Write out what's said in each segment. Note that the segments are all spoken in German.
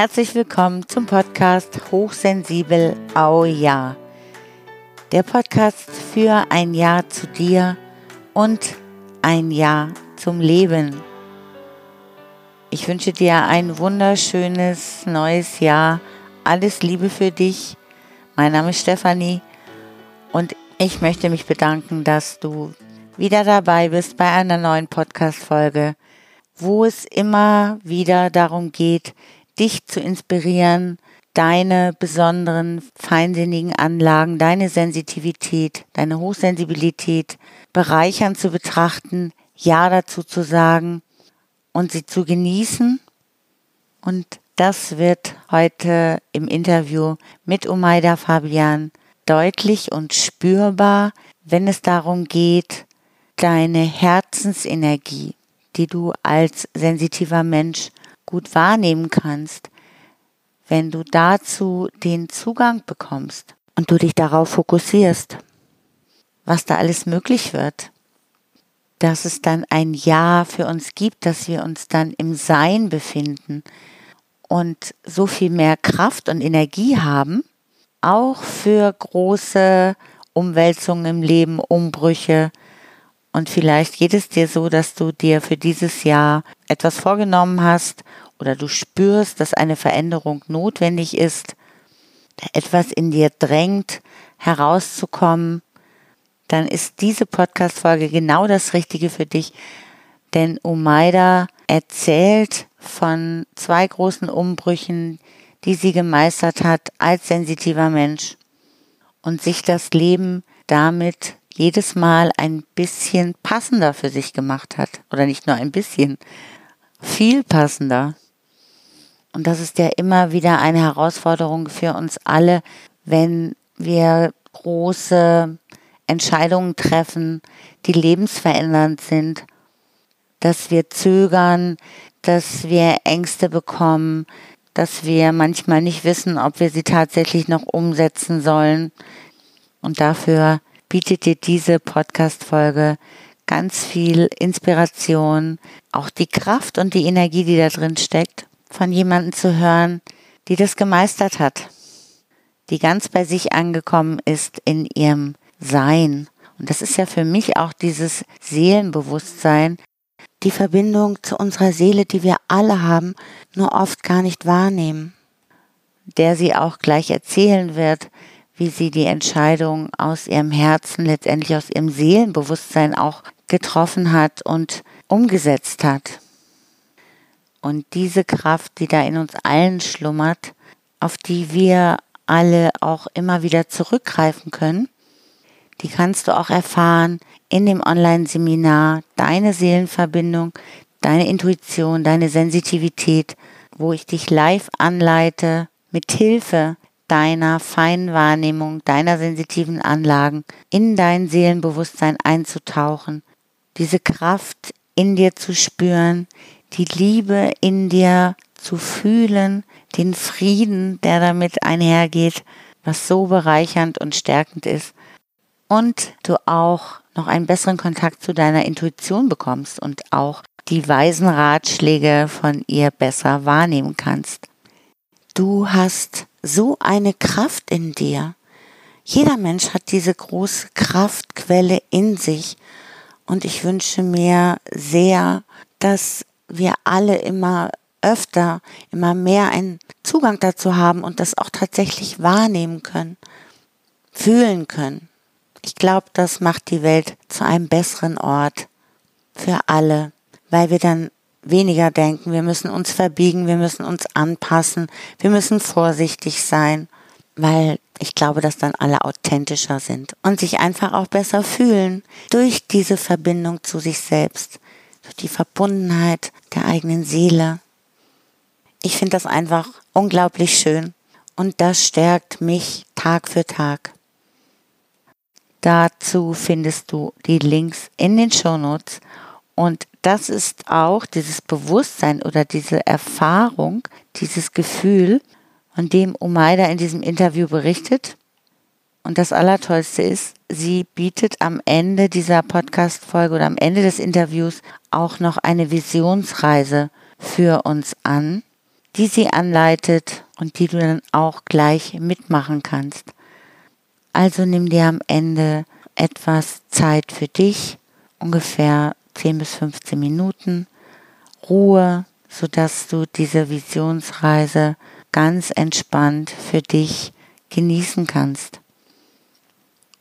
Herzlich willkommen zum Podcast Hochsensibel Au Ja. Der Podcast für ein Jahr zu dir und ein Jahr zum Leben. Ich wünsche dir ein wunderschönes neues Jahr. Alles Liebe für dich. Mein Name ist Stefanie und ich möchte mich bedanken, dass du wieder dabei bist bei einer neuen Podcast-Folge, wo es immer wieder darum geht, dich zu inspirieren, deine besonderen feinsinnigen Anlagen, deine Sensitivität, deine Hochsensibilität bereichern zu betrachten, Ja dazu zu sagen und sie zu genießen. Und das wird heute im Interview mit Umaida Fabian deutlich und spürbar, wenn es darum geht, deine Herzensenergie, die du als sensitiver Mensch gut wahrnehmen kannst, wenn du dazu den Zugang bekommst und du dich darauf fokussierst, was da alles möglich wird, dass es dann ein Ja für uns gibt, dass wir uns dann im Sein befinden und so viel mehr Kraft und Energie haben, auch für große Umwälzungen im Leben, Umbrüche. Und vielleicht geht es dir so, dass du dir für dieses Jahr etwas vorgenommen hast oder du spürst, dass eine Veränderung notwendig ist, etwas in dir drängt, herauszukommen, dann ist diese Podcast-Folge genau das Richtige für dich. Denn Umaida erzählt von zwei großen Umbrüchen, die sie gemeistert hat als sensitiver Mensch und sich das Leben damit jedes Mal ein bisschen passender für sich gemacht hat. Oder nicht nur ein bisschen, viel passender. Und das ist ja immer wieder eine Herausforderung für uns alle, wenn wir große Entscheidungen treffen, die lebensverändernd sind, dass wir zögern, dass wir Ängste bekommen, dass wir manchmal nicht wissen, ob wir sie tatsächlich noch umsetzen sollen. Und dafür bietet dir diese Podcast-Folge ganz viel Inspiration, auch die Kraft und die Energie, die da drin steckt von jemandem zu hören, die das gemeistert hat, die ganz bei sich angekommen ist in ihrem Sein. Und das ist ja für mich auch dieses Seelenbewusstsein, die Verbindung zu unserer Seele, die wir alle haben, nur oft gar nicht wahrnehmen, der sie auch gleich erzählen wird, wie sie die Entscheidung aus ihrem Herzen, letztendlich aus ihrem Seelenbewusstsein auch getroffen hat und umgesetzt hat. Und diese Kraft, die da in uns allen schlummert, auf die wir alle auch immer wieder zurückgreifen können, die kannst du auch erfahren in dem Online-Seminar Deine Seelenverbindung, deine Intuition, deine Sensitivität, wo ich dich live anleite, mit Hilfe deiner feinen Wahrnehmung, deiner sensitiven Anlagen in dein Seelenbewusstsein einzutauchen, diese Kraft in dir zu spüren, die Liebe in dir zu fühlen, den Frieden, der damit einhergeht, was so bereichernd und stärkend ist. Und du auch noch einen besseren Kontakt zu deiner Intuition bekommst und auch die weisen Ratschläge von ihr besser wahrnehmen kannst. Du hast so eine Kraft in dir. Jeder Mensch hat diese große Kraftquelle in sich. Und ich wünsche mir sehr, dass wir alle immer öfter, immer mehr einen Zugang dazu haben und das auch tatsächlich wahrnehmen können, fühlen können. Ich glaube, das macht die Welt zu einem besseren Ort für alle, weil wir dann weniger denken, wir müssen uns verbiegen, wir müssen uns anpassen, wir müssen vorsichtig sein, weil ich glaube, dass dann alle authentischer sind und sich einfach auch besser fühlen durch diese Verbindung zu sich selbst, durch die Verbundenheit der eigenen Seele. Ich finde das einfach unglaublich schön und das stärkt mich Tag für Tag. Dazu findest du die Links in den Shownotes und das ist auch dieses Bewusstsein oder diese Erfahrung, dieses Gefühl, von dem Umaida in diesem Interview berichtet. Und das Allertollste ist, sie bietet am Ende dieser Podcast-Folge oder am Ende des Interviews auch noch eine Visionsreise für uns an, die sie anleitet und die du dann auch gleich mitmachen kannst. Also nimm dir am Ende etwas Zeit für dich, ungefähr 10 bis 15 Minuten, Ruhe, sodass du diese Visionsreise ganz entspannt für dich genießen kannst.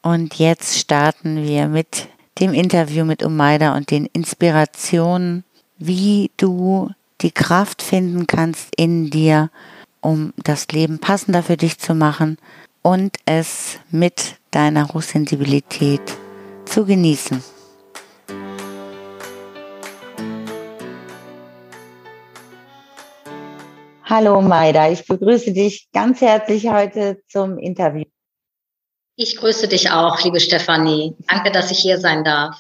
Und jetzt starten wir mit dem Interview mit Umaida und den Inspirationen, wie du die Kraft finden kannst in dir, um das Leben passender für dich zu machen und es mit deiner Hochsensibilität zu genießen. Hallo Maida, ich begrüße dich ganz herzlich heute zum Interview. Ich grüße dich auch, liebe Stefanie. Danke, dass ich hier sein darf.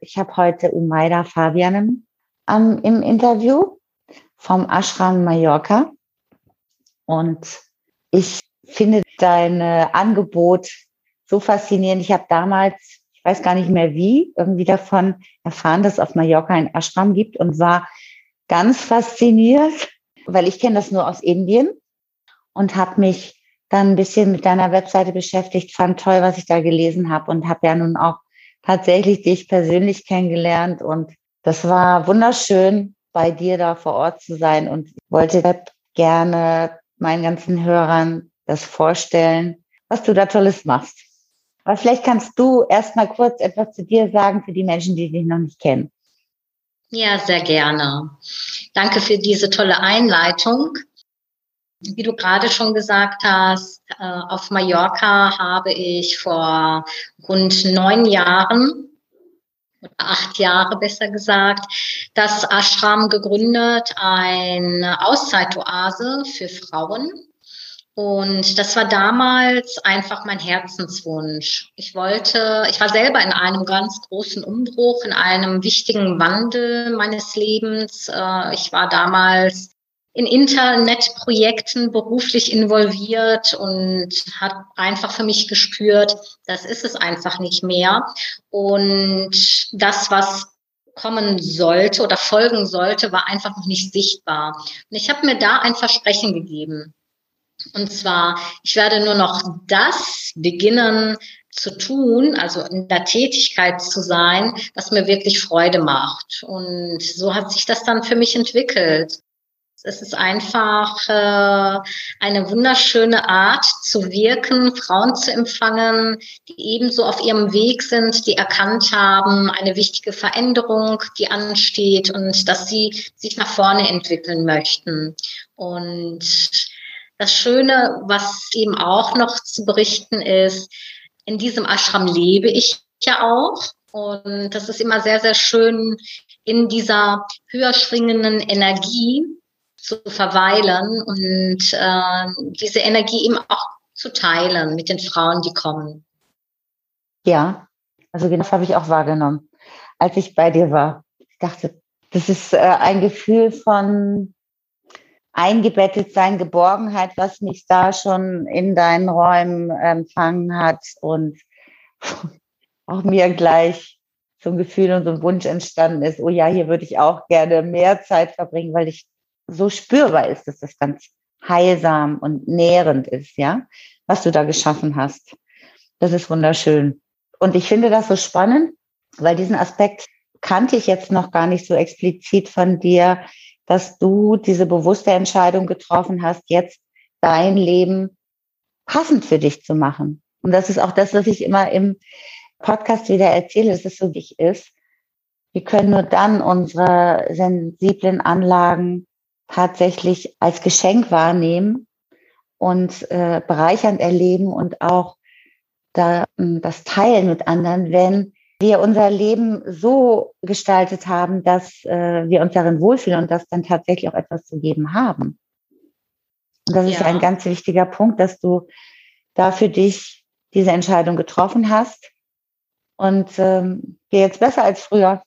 Ich habe heute Umaida Fabianen ähm, im Interview vom Ashram Mallorca. Und ich finde dein Angebot so faszinierend. Ich habe damals, ich weiß gar nicht mehr wie, irgendwie davon erfahren, dass es auf Mallorca ein Ashram gibt und war ganz fasziniert, weil ich kenne das nur aus Indien und habe mich dann ein bisschen mit deiner Webseite beschäftigt, fand toll, was ich da gelesen habe und habe ja nun auch tatsächlich dich persönlich kennengelernt und das war wunderschön, bei dir da vor Ort zu sein und wollte gerne meinen ganzen Hörern das vorstellen, was du da Tolles machst. Aber vielleicht kannst du erst mal kurz etwas zu dir sagen für die Menschen, die dich noch nicht kennen. Ja, sehr gerne. Danke für diese tolle Einleitung. Wie du gerade schon gesagt hast, äh, auf Mallorca habe ich vor rund neun Jahren acht Jahre besser gesagt, das Ashram gegründet, eine Auszeitoase für Frauen. Und das war damals einfach mein Herzenswunsch. Ich wollte, ich war selber in einem ganz großen Umbruch, in einem wichtigen Wandel meines Lebens. Äh, ich war damals in Internetprojekten beruflich involviert und hat einfach für mich gespürt, das ist es einfach nicht mehr. Und das, was kommen sollte oder folgen sollte, war einfach noch nicht sichtbar. Und ich habe mir da ein Versprechen gegeben. Und zwar, ich werde nur noch das beginnen zu tun, also in der Tätigkeit zu sein, was mir wirklich Freude macht. Und so hat sich das dann für mich entwickelt. Es ist einfach äh, eine wunderschöne Art zu wirken, Frauen zu empfangen, die ebenso auf ihrem Weg sind, die erkannt haben, eine wichtige Veränderung, die ansteht und dass sie sich nach vorne entwickeln möchten. Und das Schöne, was eben auch noch zu berichten ist, in diesem Ashram lebe ich ja auch. Und das ist immer sehr, sehr schön, in dieser höher schwingenden Energie zu verweilen und äh, diese Energie eben auch zu teilen mit den Frauen, die kommen. Ja, also genau das habe ich auch wahrgenommen, als ich bei dir war. Ich dachte, das ist äh, ein Gefühl von eingebettet sein, Geborgenheit, was mich da schon in deinen Räumen empfangen hat und auch mir gleich so ein Gefühl und so ein Wunsch entstanden ist, oh ja, hier würde ich auch gerne mehr Zeit verbringen, weil ich so spürbar ist, dass das ganz heilsam und nährend ist, ja, was du da geschaffen hast. Das ist wunderschön. Und ich finde das so spannend, weil diesen Aspekt kannte ich jetzt noch gar nicht so explizit von dir, dass du diese bewusste Entscheidung getroffen hast, jetzt dein Leben passend für dich zu machen. Und das ist auch das, was ich immer im Podcast wieder erzähle, dass es so wichtig ist. Wir können nur dann unsere sensiblen Anlagen tatsächlich als Geschenk wahrnehmen und äh, bereichernd erleben und auch da, hm, das teilen mit anderen, wenn wir unser Leben so gestaltet haben, dass äh, wir uns darin wohlfühlen und das dann tatsächlich auch etwas zu geben haben. Und das ja. ist ein ganz wichtiger Punkt, dass du da für dich diese Entscheidung getroffen hast und ähm, dir jetzt besser als früher.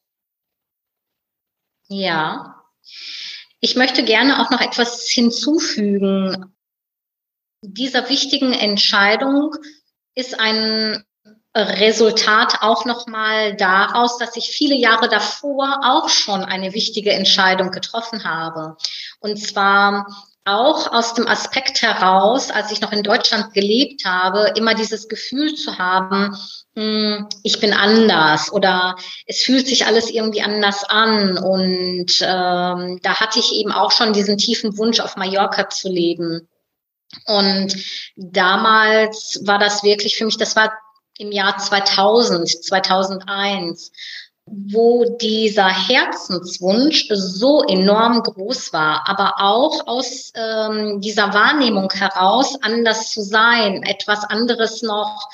Ja. Ich möchte gerne auch noch etwas hinzufügen. Dieser wichtigen Entscheidung ist ein Resultat auch nochmal daraus, dass ich viele Jahre davor auch schon eine wichtige Entscheidung getroffen habe. Und zwar auch aus dem Aspekt heraus, als ich noch in Deutschland gelebt habe, immer dieses Gefühl zu haben, hm, ich bin anders oder es fühlt sich alles irgendwie anders an. Und ähm, da hatte ich eben auch schon diesen tiefen Wunsch, auf Mallorca zu leben. Und damals war das wirklich für mich, das war im Jahr 2000, 2001 wo dieser Herzenswunsch so enorm groß war, aber auch aus ähm, dieser Wahrnehmung heraus, anders zu sein, etwas anderes noch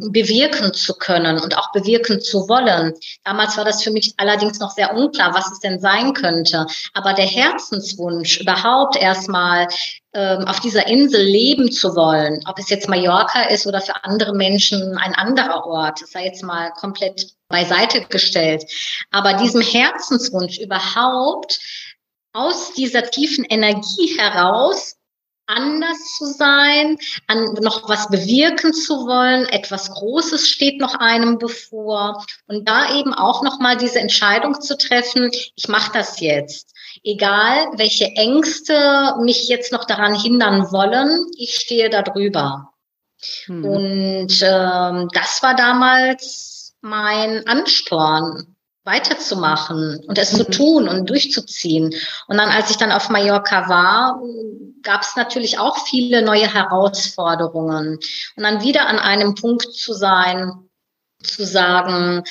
bewirken zu können und auch bewirken zu wollen. Damals war das für mich allerdings noch sehr unklar, was es denn sein könnte. Aber der Herzenswunsch, überhaupt erstmal auf dieser Insel leben zu wollen, ob es jetzt Mallorca ist oder für andere Menschen ein anderer Ort, sei jetzt mal komplett beiseite gestellt. Aber diesem Herzenswunsch überhaupt aus dieser tiefen Energie heraus anders zu sein, an noch was bewirken zu wollen, etwas Großes steht noch einem bevor und da eben auch noch mal diese Entscheidung zu treffen, ich mache das jetzt. Egal, welche Ängste mich jetzt noch daran hindern wollen, ich stehe da drüber. Hm. Und ähm, das war damals mein Ansporn, weiterzumachen und es mhm. zu tun und durchzuziehen. Und dann, als ich dann auf Mallorca war, gab es natürlich auch viele neue Herausforderungen. Und dann wieder an einem Punkt zu sein, zu sagen,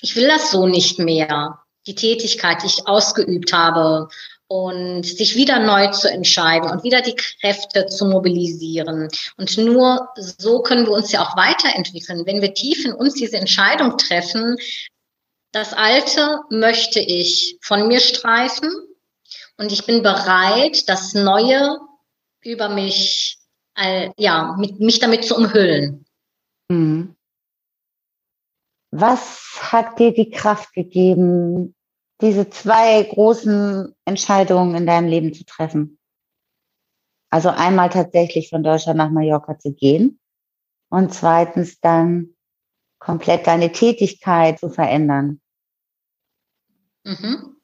ich will das so nicht mehr. Die Tätigkeit, die ich ausgeübt habe und sich wieder neu zu entscheiden und wieder die Kräfte zu mobilisieren. Und nur so können wir uns ja auch weiterentwickeln. Wenn wir tief in uns diese Entscheidung treffen, das Alte möchte ich von mir streifen und ich bin bereit, das Neue über mich, ja, mich damit zu umhüllen. Mhm. Was hat dir die Kraft gegeben, diese zwei großen Entscheidungen in deinem Leben zu treffen? Also einmal tatsächlich von Deutschland nach Mallorca zu gehen und zweitens dann komplett deine Tätigkeit zu verändern. Mhm.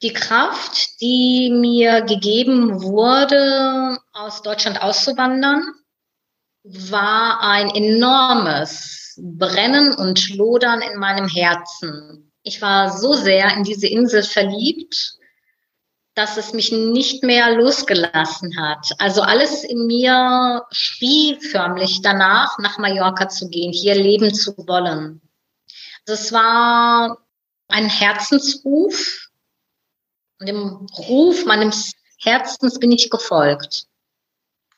Die Kraft, die mir gegeben wurde, aus Deutschland auszuwandern, war ein enormes Brennen und Lodern in meinem Herzen. Ich war so sehr in diese Insel verliebt, dass es mich nicht mehr losgelassen hat. Also alles in mir schrie förmlich danach, nach Mallorca zu gehen, hier leben zu wollen. Also es war ein Herzensruf. Und dem Ruf meines Herzens bin ich gefolgt.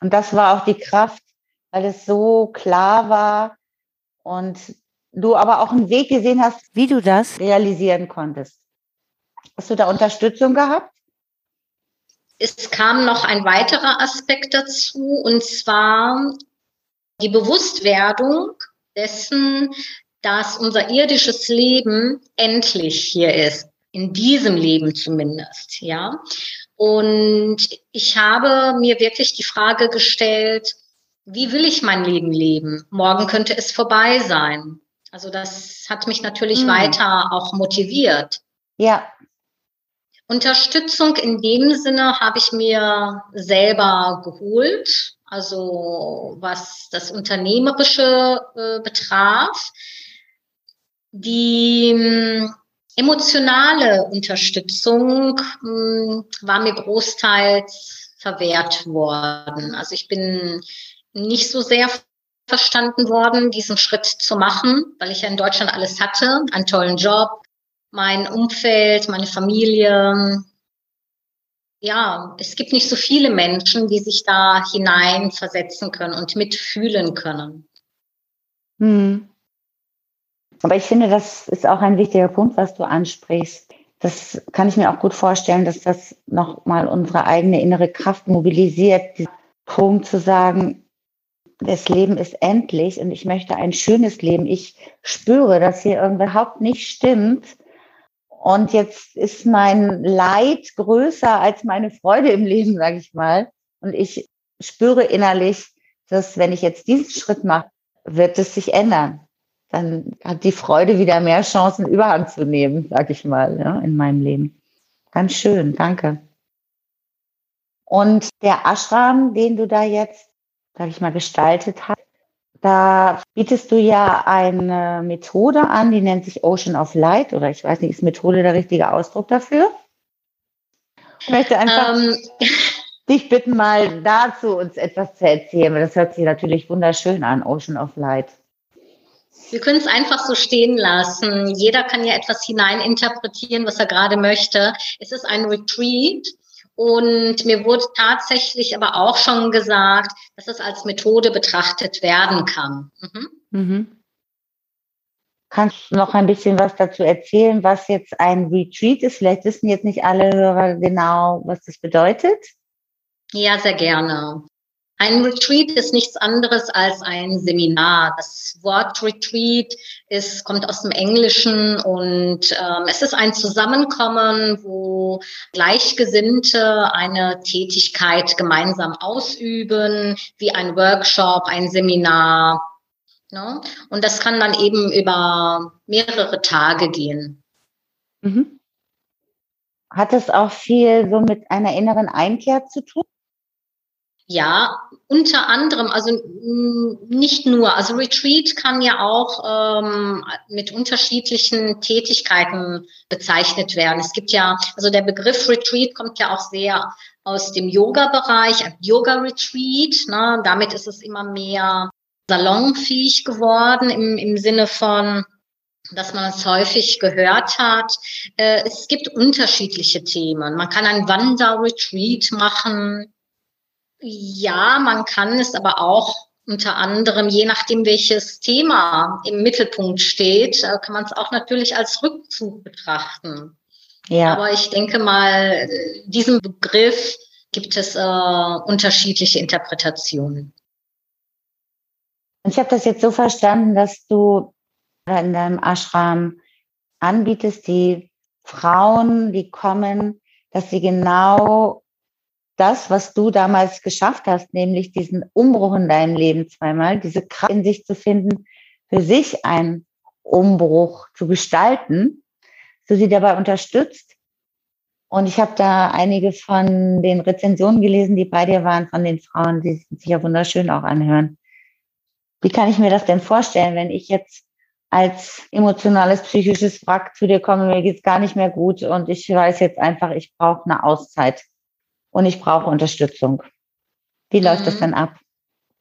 Und das war auch die Kraft, weil es so klar war und du aber auch einen Weg gesehen hast, wie du das realisieren konntest. Hast du da Unterstützung gehabt? Es kam noch ein weiterer Aspekt dazu, und zwar die Bewusstwerdung dessen, dass unser irdisches Leben endlich hier ist. In diesem Leben zumindest, ja. Und ich habe mir wirklich die Frage gestellt, wie will ich mein Leben leben? Morgen könnte es vorbei sein. Also das hat mich natürlich mhm. weiter auch motiviert. Ja. Unterstützung in dem Sinne habe ich mir selber geholt, also was das Unternehmerische äh, betraf. Die ähm, emotionale Unterstützung ähm, war mir großteils verwehrt worden. Also ich bin nicht so sehr verstanden worden, diesen Schritt zu machen, weil ich ja in Deutschland alles hatte, einen tollen Job, mein Umfeld, meine Familie. Ja, es gibt nicht so viele Menschen, die sich da hineinversetzen können und mitfühlen können. Hm. Aber ich finde, das ist auch ein wichtiger Punkt, was du ansprichst. Das kann ich mir auch gut vorstellen, dass das nochmal unsere eigene innere Kraft mobilisiert, diesen Punkt zu sagen, das Leben ist endlich und ich möchte ein schönes Leben. Ich spüre, dass hier überhaupt nicht stimmt. Und jetzt ist mein Leid größer als meine Freude im Leben, sage ich mal. Und ich spüre innerlich, dass wenn ich jetzt diesen Schritt mache, wird es sich ändern. Dann hat die Freude wieder mehr Chancen, Überhand zu nehmen, sag ich mal, ja, in meinem Leben. Ganz schön, danke. Und der Ashram, den du da jetzt, sag ich mal, gestaltet hast, da bietest du ja eine Methode an, die nennt sich Ocean of Light oder ich weiß nicht, ist Methode der richtige Ausdruck dafür? Ich möchte einfach ähm. dich bitten, mal dazu uns etwas zu erzählen, weil das hört sich natürlich wunderschön an, Ocean of Light. Wir können es einfach so stehen lassen. Jeder kann ja etwas hineininterpretieren, was er gerade möchte. Es ist ein Retreat und mir wurde tatsächlich aber auch schon gesagt, dass es als Methode betrachtet werden kann. Mhm. Mhm. Kannst du noch ein bisschen was dazu erzählen, was jetzt ein Retreat ist? Vielleicht wissen jetzt nicht alle Hörer genau, was das bedeutet. Ja, sehr gerne. Ein Retreat ist nichts anderes als ein Seminar. Das Wort Retreat ist, kommt aus dem Englischen und ähm, es ist ein Zusammenkommen, wo Gleichgesinnte eine Tätigkeit gemeinsam ausüben, wie ein Workshop, ein Seminar. Ne? Und das kann dann eben über mehrere Tage gehen. Mhm. Hat es auch viel so mit einer inneren Einkehr zu tun? Ja, unter anderem, also nicht nur, also Retreat kann ja auch ähm, mit unterschiedlichen Tätigkeiten bezeichnet werden. Es gibt ja, also der Begriff Retreat kommt ja auch sehr aus dem Yoga-Bereich, Yoga-Retreat. Ne? Damit ist es immer mehr salonfähig geworden im, im Sinne von, dass man es häufig gehört hat. Äh, es gibt unterschiedliche Themen. Man kann ein Wander-Retreat machen. Ja, man kann es aber auch unter anderem, je nachdem, welches Thema im Mittelpunkt steht, äh, kann man es auch natürlich als Rückzug betrachten. Ja. Aber ich denke mal, diesem Begriff gibt es äh, unterschiedliche Interpretationen. Ich habe das jetzt so verstanden, dass du in deinem Ashram anbietest, die Frauen, die kommen, dass sie genau das, was du damals geschafft hast, nämlich diesen Umbruch in deinem Leben zweimal, diese Kraft in sich zu finden, für sich einen Umbruch zu gestalten, du sie dabei unterstützt. Und ich habe da einige von den Rezensionen gelesen, die bei dir waren, von den Frauen, die sich ja wunderschön auch anhören. Wie kann ich mir das denn vorstellen, wenn ich jetzt als emotionales, psychisches Wrack zu dir komme, mir geht's gar nicht mehr gut und ich weiß jetzt einfach, ich brauche eine Auszeit und ich brauche Unterstützung. Wie läuft mhm. das dann ab?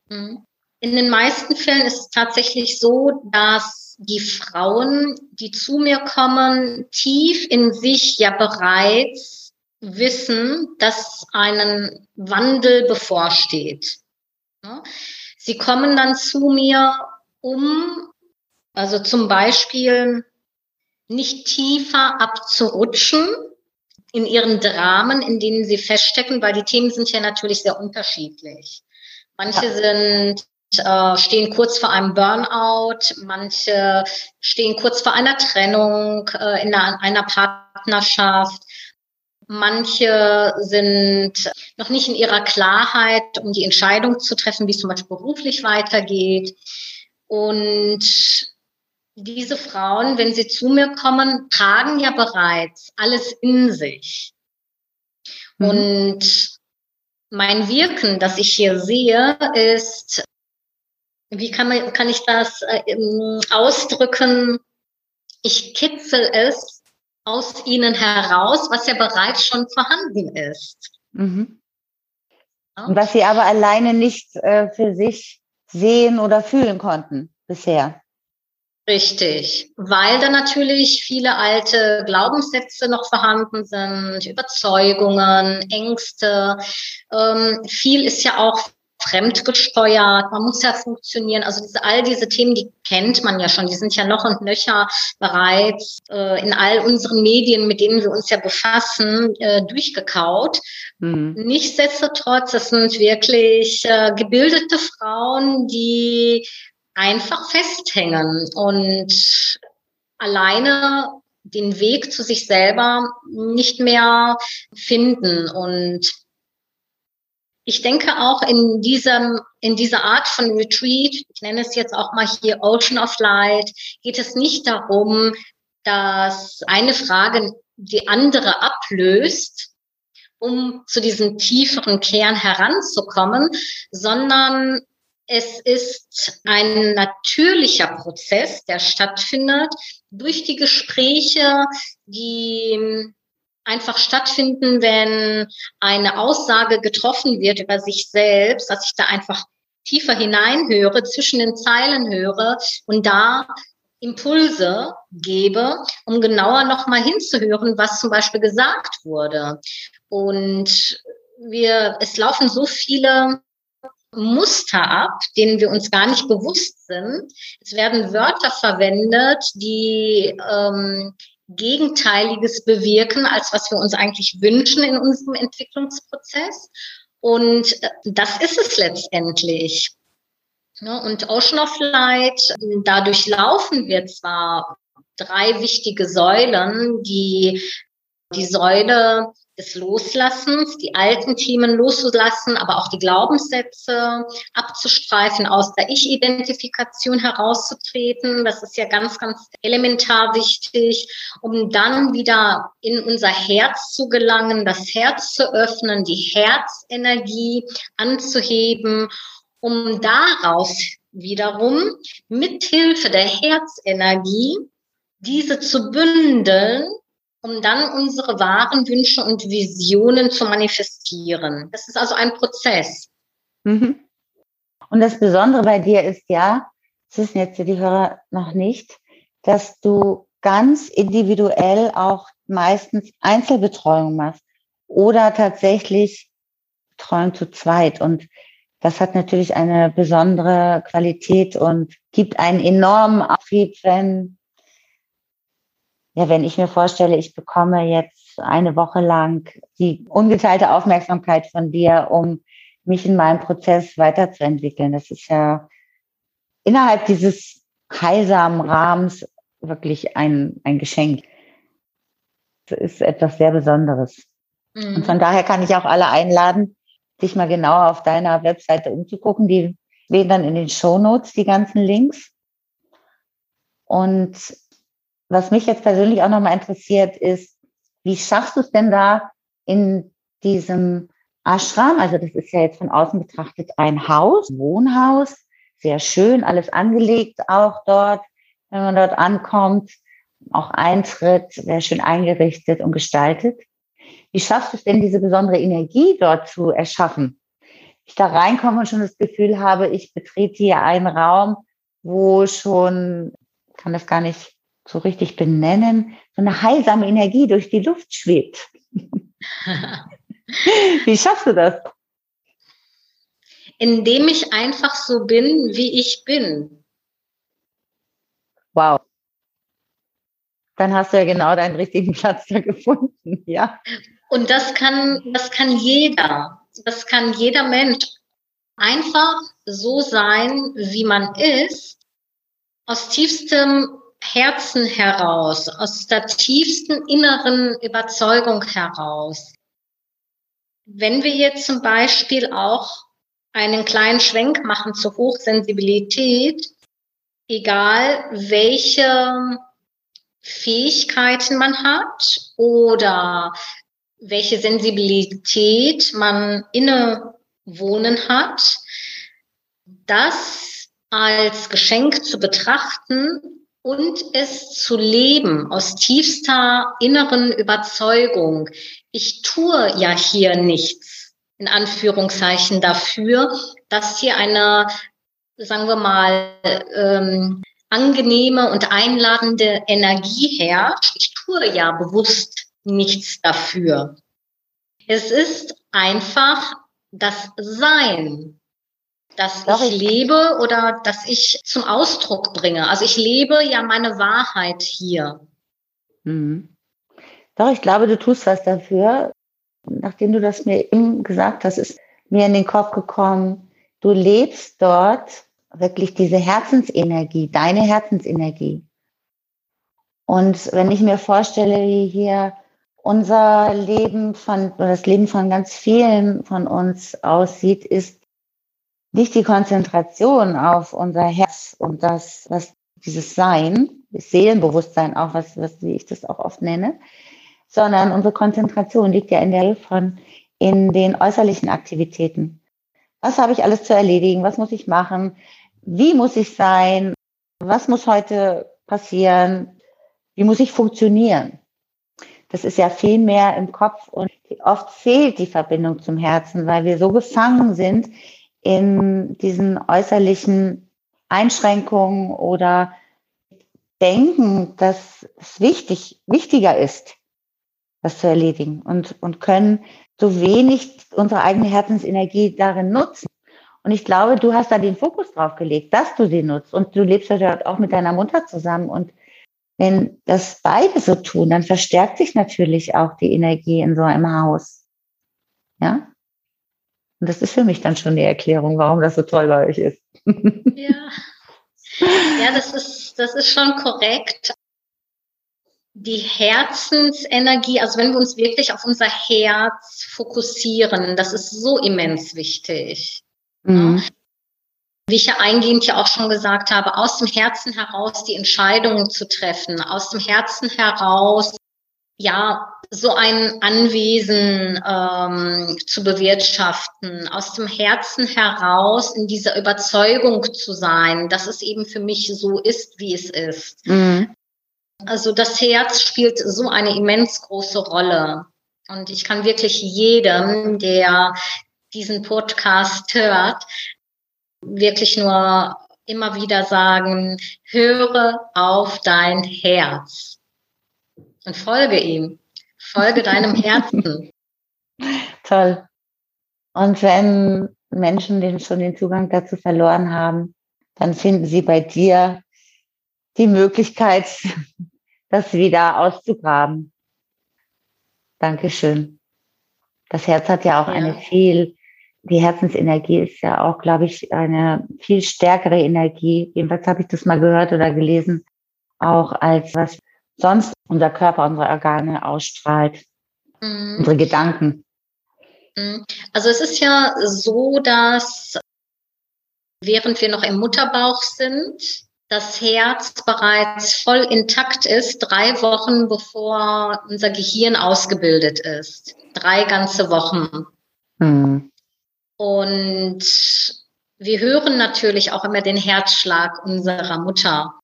Mhm. In den meisten Fällen ist es tatsächlich so, dass die Frauen, die zu mir kommen, tief in sich ja bereits wissen, dass einen Wandel bevorsteht. Sie kommen dann zu mir, um, also zum Beispiel, nicht tiefer abzurutschen, in ihren Dramen, in denen sie feststecken, weil die Themen sind ja natürlich sehr unterschiedlich. Manche sind äh, stehen kurz vor einem Burnout, manche stehen kurz vor einer Trennung äh, in einer, einer Partnerschaft. Manche sind noch nicht in ihrer Klarheit, um die Entscheidung zu treffen, wie es zum Beispiel beruflich weitergeht. Und diese Frauen, wenn sie zu mir kommen, tragen ja bereits alles in sich. Mhm. Und mein Wirken, das ich hier sehe, ist, wie kann, man, kann ich das äh, ausdrücken? Ich kitzel es aus ihnen heraus, was ja bereits schon vorhanden ist. Mhm. Und was sie aber alleine nicht äh, für sich sehen oder fühlen konnten bisher. Richtig, weil da natürlich viele alte Glaubenssätze noch vorhanden sind, Überzeugungen, Ängste. Ähm, viel ist ja auch fremdgesteuert, man muss ja funktionieren. Also diese, all diese Themen, die kennt man ja schon, die sind ja noch und nöcher bereits äh, in all unseren Medien, mit denen wir uns ja befassen, äh, durchgekaut. Mhm. Nichtsdestotrotz, das sind wirklich äh, gebildete Frauen, die einfach festhängen und alleine den Weg zu sich selber nicht mehr finden. Und ich denke auch in diesem, in dieser Art von Retreat, ich nenne es jetzt auch mal hier Ocean of Light, geht es nicht darum, dass eine Frage die andere ablöst, um zu diesem tieferen Kern heranzukommen, sondern es ist ein natürlicher Prozess, der stattfindet durch die Gespräche, die einfach stattfinden, wenn eine Aussage getroffen wird über sich selbst, dass ich da einfach tiefer hineinhöre, zwischen den Zeilen höre und da Impulse gebe, um genauer nochmal hinzuhören, was zum Beispiel gesagt wurde. Und wir, es laufen so viele Muster ab, denen wir uns gar nicht bewusst sind. Es werden Wörter verwendet, die ähm, Gegenteiliges bewirken, als was wir uns eigentlich wünschen in unserem Entwicklungsprozess. Und äh, das ist es letztendlich. Und Ocean of Light, dadurch laufen wir zwar drei wichtige Säulen, die die Säule des Loslassens, die alten Themen loszulassen, aber auch die Glaubenssätze abzustreifen, aus der Ich-Identifikation herauszutreten. Das ist ja ganz, ganz elementar wichtig, um dann wieder in unser Herz zu gelangen, das Herz zu öffnen, die Herzenergie anzuheben, um daraus wiederum mithilfe der Herzenergie diese zu bündeln um dann unsere wahren Wünsche und Visionen zu manifestieren. Das ist also ein Prozess. Mhm. Und das Besondere bei dir ist ja, das wissen jetzt die Hörer noch nicht, dass du ganz individuell auch meistens Einzelbetreuung machst oder tatsächlich Betreuung zu zweit. Und das hat natürlich eine besondere Qualität und gibt einen enormen Auftrieb, wenn ja, wenn ich mir vorstelle, ich bekomme jetzt eine Woche lang die ungeteilte Aufmerksamkeit von dir, um mich in meinem Prozess weiterzuentwickeln. Das ist ja innerhalb dieses heilsamen Rahmens wirklich ein, ein Geschenk. Das ist etwas sehr Besonderes. Mhm. Und von daher kann ich auch alle einladen, dich mal genauer auf deiner Webseite umzugucken. Die stehen dann in den Show Notes, die ganzen Links. Und was mich jetzt persönlich auch nochmal interessiert, ist, wie schaffst du es denn da in diesem Ashram? Also das ist ja jetzt von außen betrachtet ein Haus, Wohnhaus, sehr schön, alles angelegt auch dort, wenn man dort ankommt, auch Eintritt, sehr schön eingerichtet und gestaltet. Wie schaffst du es denn, diese besondere Energie dort zu erschaffen? Ich da reinkomme und schon das Gefühl habe, ich betrete hier einen Raum, wo schon, kann das gar nicht so richtig benennen, so eine heilsame Energie durch die Luft schwebt. Wie schaffst du das? Indem ich einfach so bin, wie ich bin. Wow. Dann hast du ja genau deinen richtigen Platz da gefunden, ja. Und das kann, das kann jeder. Das kann jeder Mensch einfach so sein, wie man ist, aus tiefstem Herzen heraus, aus der tiefsten inneren Überzeugung heraus. Wenn wir jetzt zum Beispiel auch einen kleinen Schwenk machen zur Hochsensibilität, egal welche Fähigkeiten man hat oder welche Sensibilität man innewohnen hat, das als Geschenk zu betrachten und es zu leben aus tiefster inneren Überzeugung. Ich tue ja hier nichts, in Anführungszeichen, dafür, dass hier eine, sagen wir mal, ähm, angenehme und einladende Energie herrscht. Ich tue ja bewusst nichts dafür. Es ist einfach das Sein, dass Doch, ich lebe oder dass ich zum Ausdruck bringe. Also ich lebe ja meine Wahrheit hier. Mhm. Doch, ich glaube, du tust was dafür. Nachdem du das mir eben gesagt hast, ist mir in den Kopf gekommen, du lebst dort wirklich diese Herzensenergie, deine Herzensenergie. Und wenn ich mir vorstelle, wie hier unser Leben von, oder das Leben von ganz vielen von uns aussieht, ist nicht die Konzentration auf unser Herz und das, was dieses Sein, das Seelenbewusstsein auch, was, was wie ich das auch oft nenne, sondern unsere Konzentration liegt ja in der von in den äußerlichen Aktivitäten. Was habe ich alles zu erledigen? Was muss ich machen? Wie muss ich sein? Was muss heute passieren? Wie muss ich funktionieren? Das ist ja viel mehr im Kopf und oft fehlt die Verbindung zum Herzen, weil wir so gefangen sind in diesen äußerlichen Einschränkungen oder denken, dass es wichtig, wichtiger ist, das zu erledigen und, und können so wenig unsere eigene Herzensenergie darin nutzen. Und ich glaube, du hast da den Fokus drauf gelegt, dass du sie nutzt. Und du lebst ja auch mit deiner Mutter zusammen. Und wenn das beide so tun, dann verstärkt sich natürlich auch die Energie in so einem Haus. Ja? Und das ist für mich dann schon die Erklärung, warum das so toll bei euch ist. Ja. Ja, das ist, das ist schon korrekt. Die Herzensenergie, also wenn wir uns wirklich auf unser Herz fokussieren, das ist so immens wichtig. Mhm wie ich ja eingehend ja auch schon gesagt habe, aus dem Herzen heraus die Entscheidungen zu treffen, aus dem Herzen heraus ja so ein Anwesen ähm, zu bewirtschaften, aus dem Herzen heraus in dieser Überzeugung zu sein, dass es eben für mich so ist, wie es ist. Mhm. Also das Herz spielt so eine immens große Rolle. Und ich kann wirklich jedem, der diesen Podcast hört, wirklich nur immer wieder sagen, höre auf dein Herz und folge ihm. Folge deinem Herzen. Toll. Und wenn Menschen den, schon den Zugang dazu verloren haben, dann finden sie bei dir die Möglichkeit, das wieder auszugraben. Dankeschön. Das Herz hat ja auch ja. eine viel die Herzensenergie ist ja auch, glaube ich, eine viel stärkere Energie. Jedenfalls habe ich das mal gehört oder gelesen, auch als was sonst unser Körper, unsere Organe ausstrahlt, mhm. unsere Gedanken. Mhm. Also es ist ja so, dass während wir noch im Mutterbauch sind, das Herz bereits voll intakt ist, drei Wochen bevor unser Gehirn ausgebildet ist. Drei ganze Wochen. Mhm. Und wir hören natürlich auch immer den Herzschlag unserer Mutter.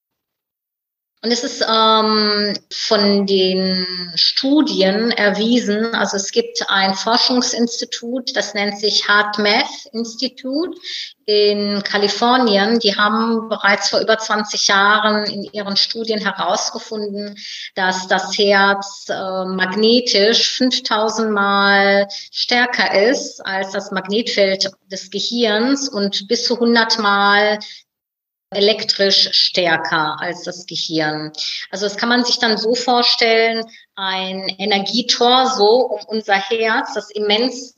Und es ist ähm, von den Studien erwiesen, also es gibt ein Forschungsinstitut, das nennt sich HeartMath Institut in Kalifornien. Die haben bereits vor über 20 Jahren in ihren Studien herausgefunden, dass das Herz äh, magnetisch 5000 Mal stärker ist als das Magnetfeld des Gehirns und bis zu 100 Mal elektrisch stärker als das Gehirn. Also das kann man sich dann so vorstellen, ein Energietor so um unser Herz, das immens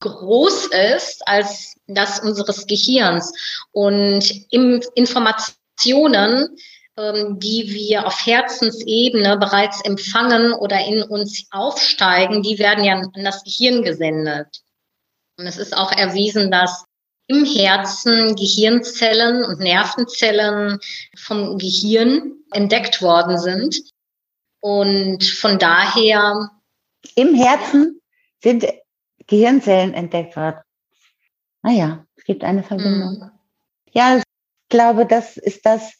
groß ist als das unseres Gehirns und Informationen, ähm, die wir auf Herzensebene bereits empfangen oder in uns aufsteigen, die werden ja an das Gehirn gesendet. Und es ist auch erwiesen, dass im Herzen Gehirnzellen und Nervenzellen vom Gehirn entdeckt worden sind. Und von daher. Im Herzen sind Gehirnzellen entdeckt worden. Naja, es gibt eine Verbindung. Mhm. Ja, ich glaube, das ist das,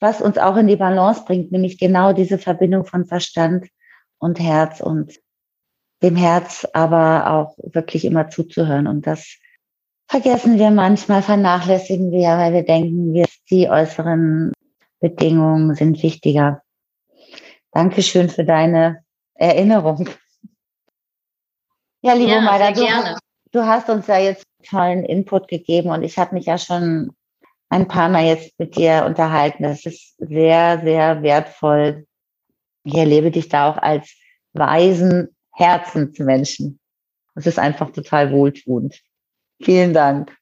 was uns auch in die Balance bringt, nämlich genau diese Verbindung von Verstand und Herz und dem Herz aber auch wirklich immer zuzuhören. Und das vergessen wir manchmal, vernachlässigen wir, weil wir denken, die äußeren Bedingungen sind wichtiger. Dankeschön für deine Erinnerung. Ja, liebe ja, Maida, du, du, hast uns ja jetzt tollen Input gegeben und ich habe mich ja schon ein paar Mal jetzt mit dir unterhalten. Das ist sehr, sehr wertvoll. Ich erlebe dich da auch als weisen Herzensmenschen. Es ist einfach total wohltuend. Vielen Dank.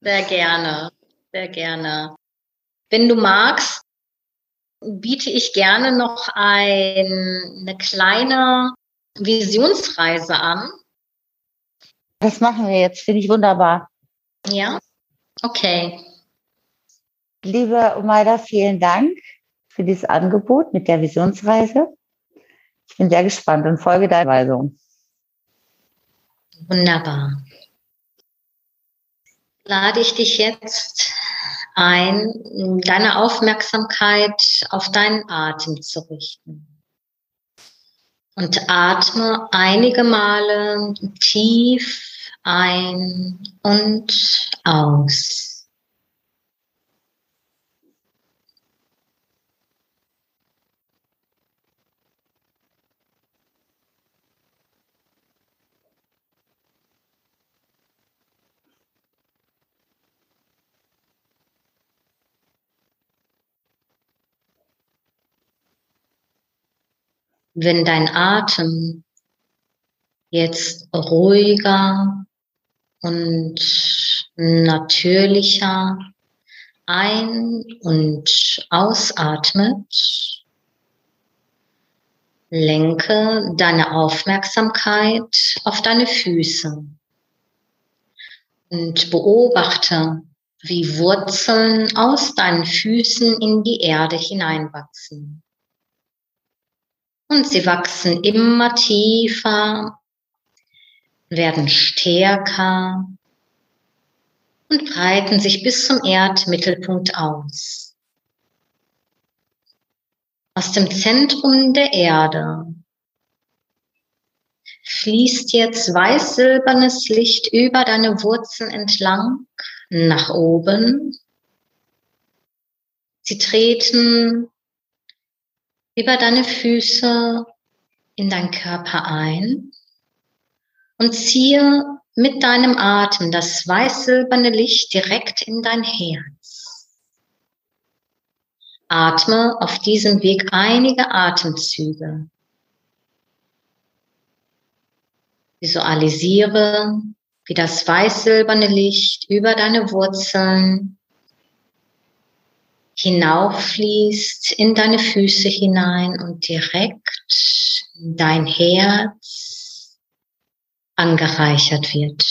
Sehr gerne, sehr gerne. Wenn du magst, biete ich gerne noch ein, eine kleine Visionsreise an. Das machen wir jetzt, finde ich wunderbar. Ja, okay. Liebe Umaida, vielen Dank für dieses Angebot mit der Visionsreise. Ich bin sehr gespannt und folge deiner Weisung. Wunderbar. Lade ich dich jetzt ein, deine Aufmerksamkeit auf deinen Atem zu richten. Und atme einige Male tief ein und aus. Wenn dein Atem jetzt ruhiger und natürlicher ein- und ausatmet, lenke deine Aufmerksamkeit auf deine Füße und beobachte, wie Wurzeln aus deinen Füßen in die Erde hineinwachsen. Und sie wachsen immer tiefer, werden stärker und breiten sich bis zum Erdmittelpunkt aus. Aus dem Zentrum der Erde fließt jetzt weiß-silbernes Licht über deine Wurzeln entlang nach oben. Sie treten über deine Füße in deinen Körper ein und ziehe mit deinem Atem das weiß-silberne Licht direkt in dein Herz. Atme auf diesem Weg einige Atemzüge. Visualisiere, wie das weiß-silberne Licht über deine Wurzeln hinauffließt in deine Füße hinein und direkt in dein Herz angereichert wird.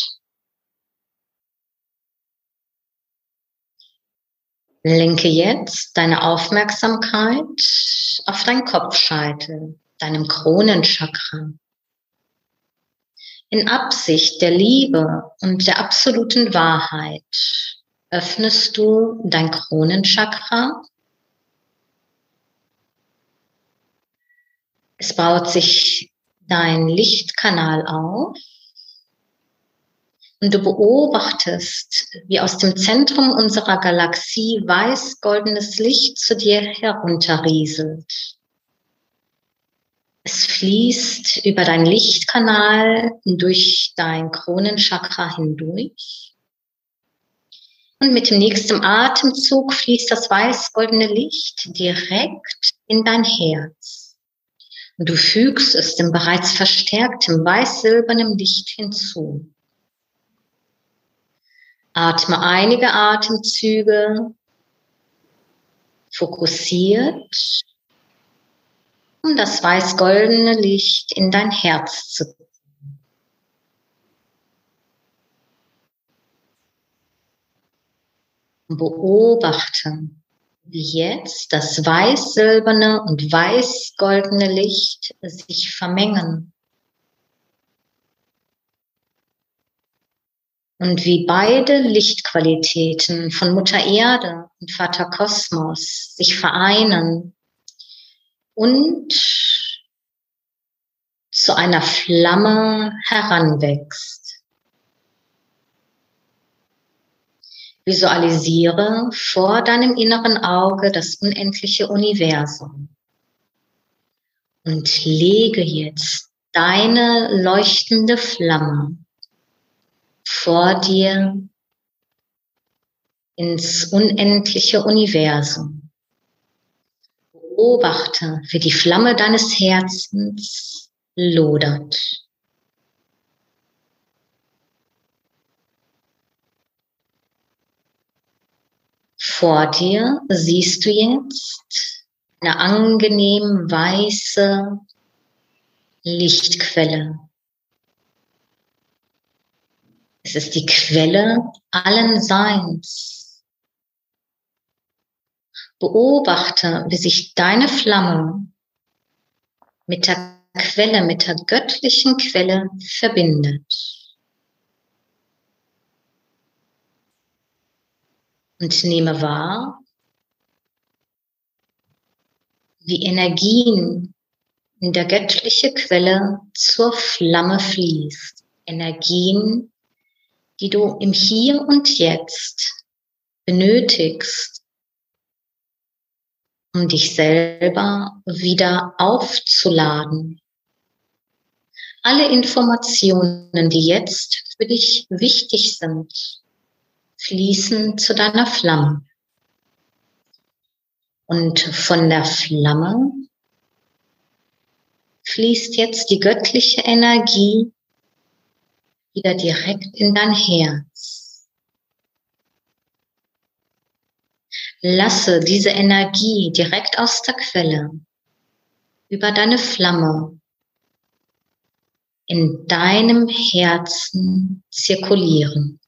Lenke jetzt deine Aufmerksamkeit auf dein Kopfscheitel, deinem Kronenchakra. In Absicht der Liebe und der absoluten Wahrheit öffnest du dein Kronenchakra. Es baut sich dein Lichtkanal auf und du beobachtest, wie aus dem Zentrum unserer Galaxie weiß-goldenes Licht zu dir herunterrieselt. Es fließt über dein Lichtkanal durch dein Kronenchakra hindurch und mit dem nächsten Atemzug fließt das weiß-goldene Licht direkt in dein Herz. Du fügst es dem bereits verstärkten weiß-silbernen Licht hinzu. Atme einige Atemzüge fokussiert, um das weiß-goldene Licht in dein Herz zu beobachte, wie jetzt das weiß-silberne und weiß-goldene Licht sich vermengen. Und wie beide Lichtqualitäten von Mutter Erde und Vater Kosmos sich vereinen und zu einer Flamme heranwächst. Visualisiere vor deinem inneren Auge das unendliche Universum und lege jetzt deine leuchtende Flamme vor dir ins unendliche Universum. Beobachte, wie die Flamme deines Herzens lodert. Vor dir siehst du jetzt eine angenehm weiße, Lichtquelle. Es ist die Quelle allen Seins. Beobachte, wie sich deine Flamme mit der Quelle, mit der göttlichen Quelle verbindet. Und nehme wahr, wie Energien in der göttliche Quelle zur Flamme fließt. Energien, die du im Hier und Jetzt benötigst, um dich selber wieder aufzuladen. Alle Informationen, die jetzt für dich wichtig sind, fließen zu deiner Flamme. Und von der Flamme fließt jetzt die göttliche Energie wieder direkt in dein Herz. Lasse diese Energie direkt aus der Quelle über deine Flamme in deinem Herzen zirkulieren.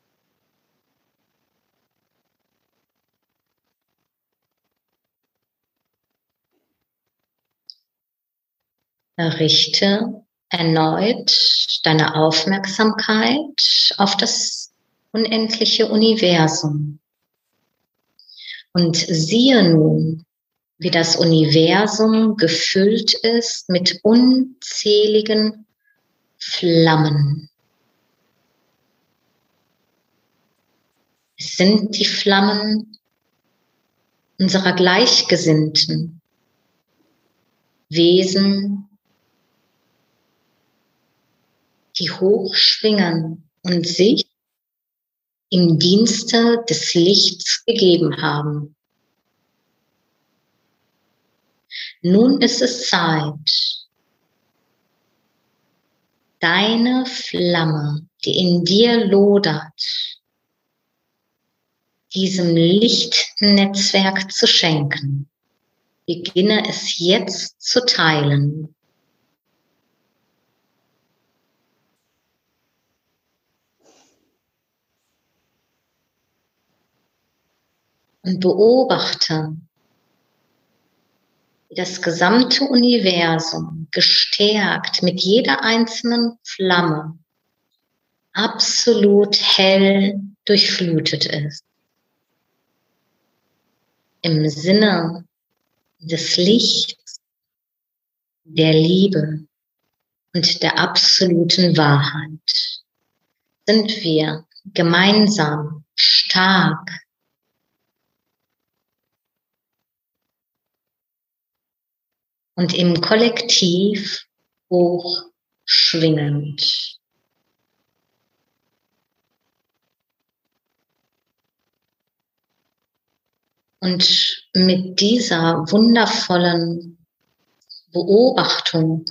Richte erneut deine Aufmerksamkeit auf das unendliche Universum und siehe nun, wie das Universum gefüllt ist mit unzähligen Flammen. Es sind die Flammen unserer Gleichgesinnten, Wesen, die hoch schwingen und sich im Dienste des Lichts gegeben haben. Nun ist es Zeit, deine Flamme, die in dir lodert, diesem Lichtnetzwerk zu schenken. Beginne es jetzt zu teilen. Und beobachte, wie das gesamte Universum gestärkt mit jeder einzelnen Flamme absolut hell durchflutet ist. Im Sinne des Lichts, der Liebe und der absoluten Wahrheit sind wir gemeinsam stark und im Kollektiv hochschwingend. Und mit dieser wundervollen Beobachtung,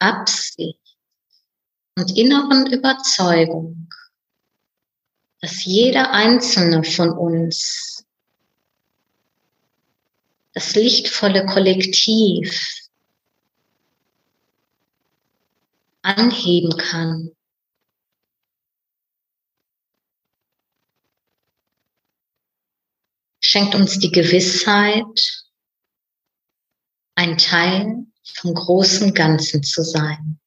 Absicht und inneren Überzeugung, dass jeder einzelne von uns das lichtvolle Kollektiv anheben kann. Schenkt uns die Gewissheit, ein Teil vom großen Ganzen zu sein.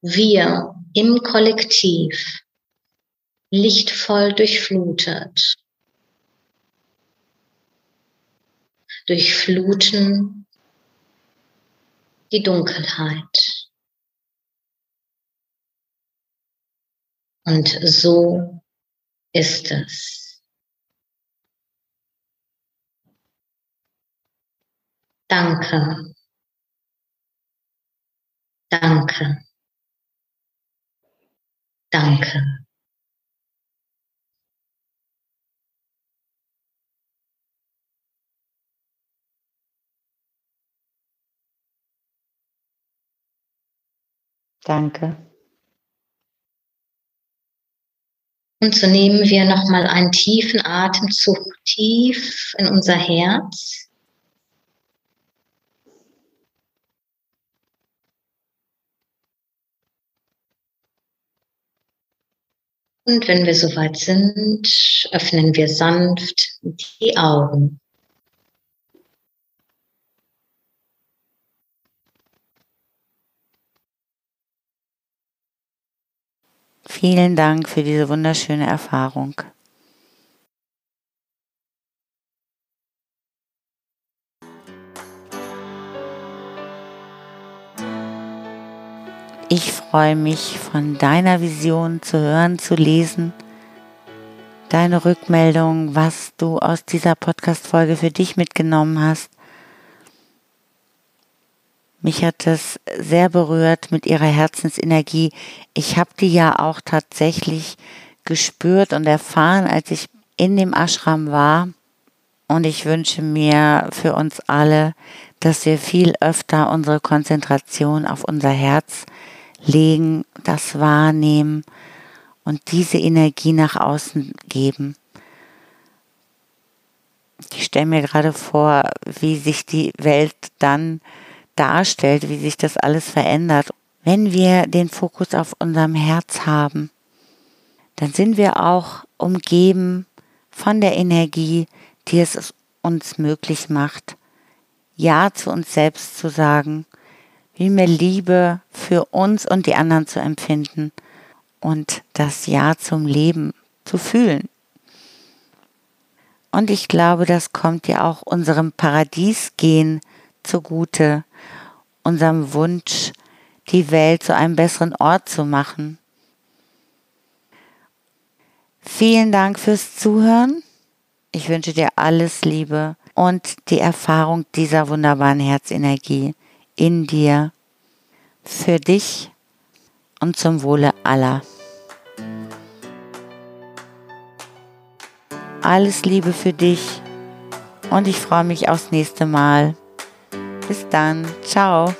Wir im Kollektiv lichtvoll durchflutet. Durchfluten die Dunkelheit. Und so ist es. Danke. Danke. Danke. Danke. Und so nehmen wir nochmal einen tiefen Atemzug tief in unser Herz. Und wenn wir soweit sind, öffnen wir sanft die Augen. Vielen Dank für diese wunderschöne Erfahrung. Ich freue mich, von deiner Vision zu hören, zu lesen, deine Rückmeldung, was du aus dieser Podcast-Folge für dich mitgenommen hast. Mich hat es sehr berührt mit ihrer Herzensenergie. Ich habe die ja auch tatsächlich gespürt und erfahren, als ich in dem Ashram war. Und ich wünsche mir für uns alle, dass wir viel öfter unsere Konzentration auf unser Herz legen, das wahrnehmen und diese Energie nach außen geben. Ich stelle mir gerade vor, wie sich die Welt dann darstellt, wie sich das alles verändert. Wenn wir den Fokus auf unserem Herz haben, dann sind wir auch umgeben von der Energie, die es uns möglich macht, Ja zu uns selbst zu sagen viel mehr Liebe für uns und die anderen zu empfinden und das Ja zum Leben zu fühlen. Und ich glaube, das kommt ja auch unserem Paradiesgehen zugute, unserem Wunsch, die Welt zu einem besseren Ort zu machen. Vielen Dank fürs Zuhören. Ich wünsche dir alles Liebe und die Erfahrung dieser wunderbaren Herzenergie in dir, für dich und zum Wohle aller. Alles Liebe für dich und ich freue mich aufs nächste Mal. Bis dann, ciao.